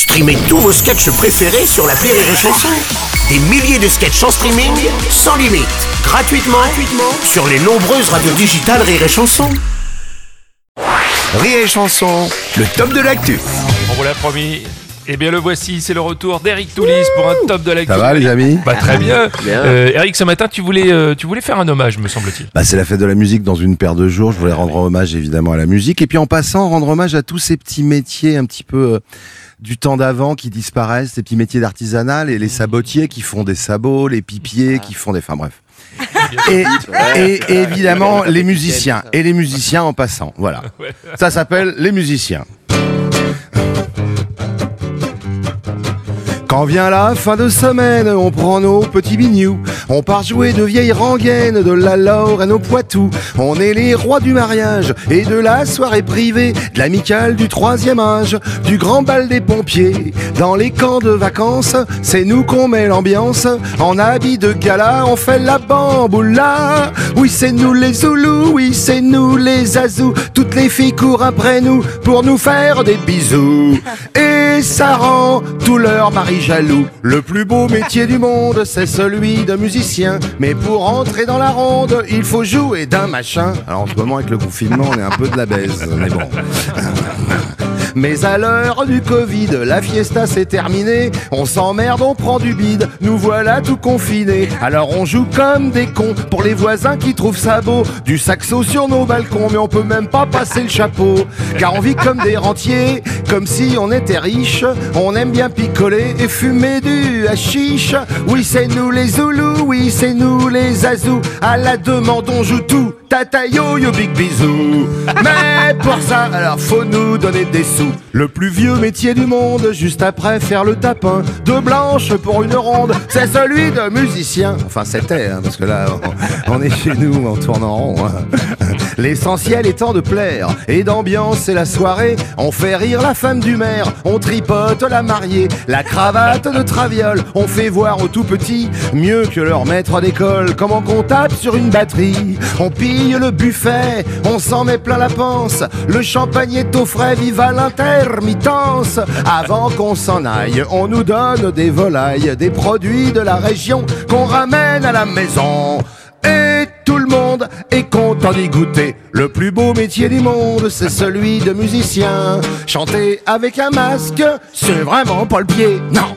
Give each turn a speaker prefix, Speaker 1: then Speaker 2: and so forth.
Speaker 1: Streamez tous vos sketchs préférés sur la Rire et Chanson. Des milliers de sketchs en streaming, sans limite, gratuitement, gratuitement sur les nombreuses radios digitales Rire et Chanson. Rire et Chanson, le top de l'actu.
Speaker 2: On vous l'a promis. Eh bien le voici, c'est le retour d'Eric Toulis pour un top de l'actu.
Speaker 3: Ça va les amis
Speaker 2: Bah très bien. Euh, Eric, ce matin, tu voulais, euh, tu voulais faire un hommage, me semble-t-il.
Speaker 3: bah, C'est la fête de la musique dans une paire de jours. Je voulais rendre hommage évidemment à la musique. Et puis en passant, rendre hommage à tous ces petits métiers un petit peu euh, du temps d'avant qui disparaissent, ces petits métiers d'artisanat, et les sabotiers qui font des sabots, les pipiers qui font des... Enfin bref. Et, et évidemment les musiciens. Et les musiciens en passant. Voilà. Ça s'appelle les musiciens. Quand vient la fin de semaine, on prend nos petits bignous, on part jouer de vieilles rengaines, de la Lorraine au Poitou. On est les rois du mariage et de la soirée privée, de l'amicale du troisième âge, du grand bal des pompiers. Dans les camps de vacances, c'est nous qu'on met l'ambiance. En habit de gala, on fait la bamboula. Oui, c'est nous les Zoulous, oui, c'est nous les Azous. Toutes les filles courent après nous pour nous faire des bisous. Et ça rend tout leur mari jaloux. Le plus beau métier du monde, c'est celui de musicien. Mais pour entrer dans la ronde, il faut jouer d'un machin. Alors en ce moment, avec le confinement, on est un peu de la baise. Mais bon. Mais à l'heure du Covid, la fiesta s'est terminée. On s'emmerde, on prend du bide. Nous voilà tout confinés. Alors on joue comme des cons pour les voisins qui trouvent ça beau. Du saxo sur nos balcons, mais on peut même pas passer le chapeau. Car on vit comme des rentiers, comme si on était riche. On aime bien picoler et fumer du hashish. Oui, c'est nous les Zoulous, oui, c'est nous les Azous. À la demande, on joue tout. Tata yo yo big bisou. Mais pour ça, alors faut nous donner des sous. Le plus vieux métier du monde, juste après faire le tapin. De blanche pour une ronde, c'est celui de musicien. Enfin, c'était, hein, parce que là, on, on est chez nous, on tourne en rond. hein. L'essentiel étant de plaire et d'ambiance, c'est la soirée. On fait rire la femme du maire, on tripote la mariée, la cravate de traviole. On fait voir aux tout petits mieux que leur maître d'école. Comment qu'on tape sur une batterie, on pille le buffet, on s'en met plein la panse. Le champagne est au frais, viva l'intermittence. Avant qu'on s'en aille, on nous donne des volailles, des produits de la région qu'on ramène à la maison. Et le monde est content d'y goûter. Le plus beau métier du monde, c'est celui de musicien. Chanter avec un masque, c'est vraiment pas le pied, non.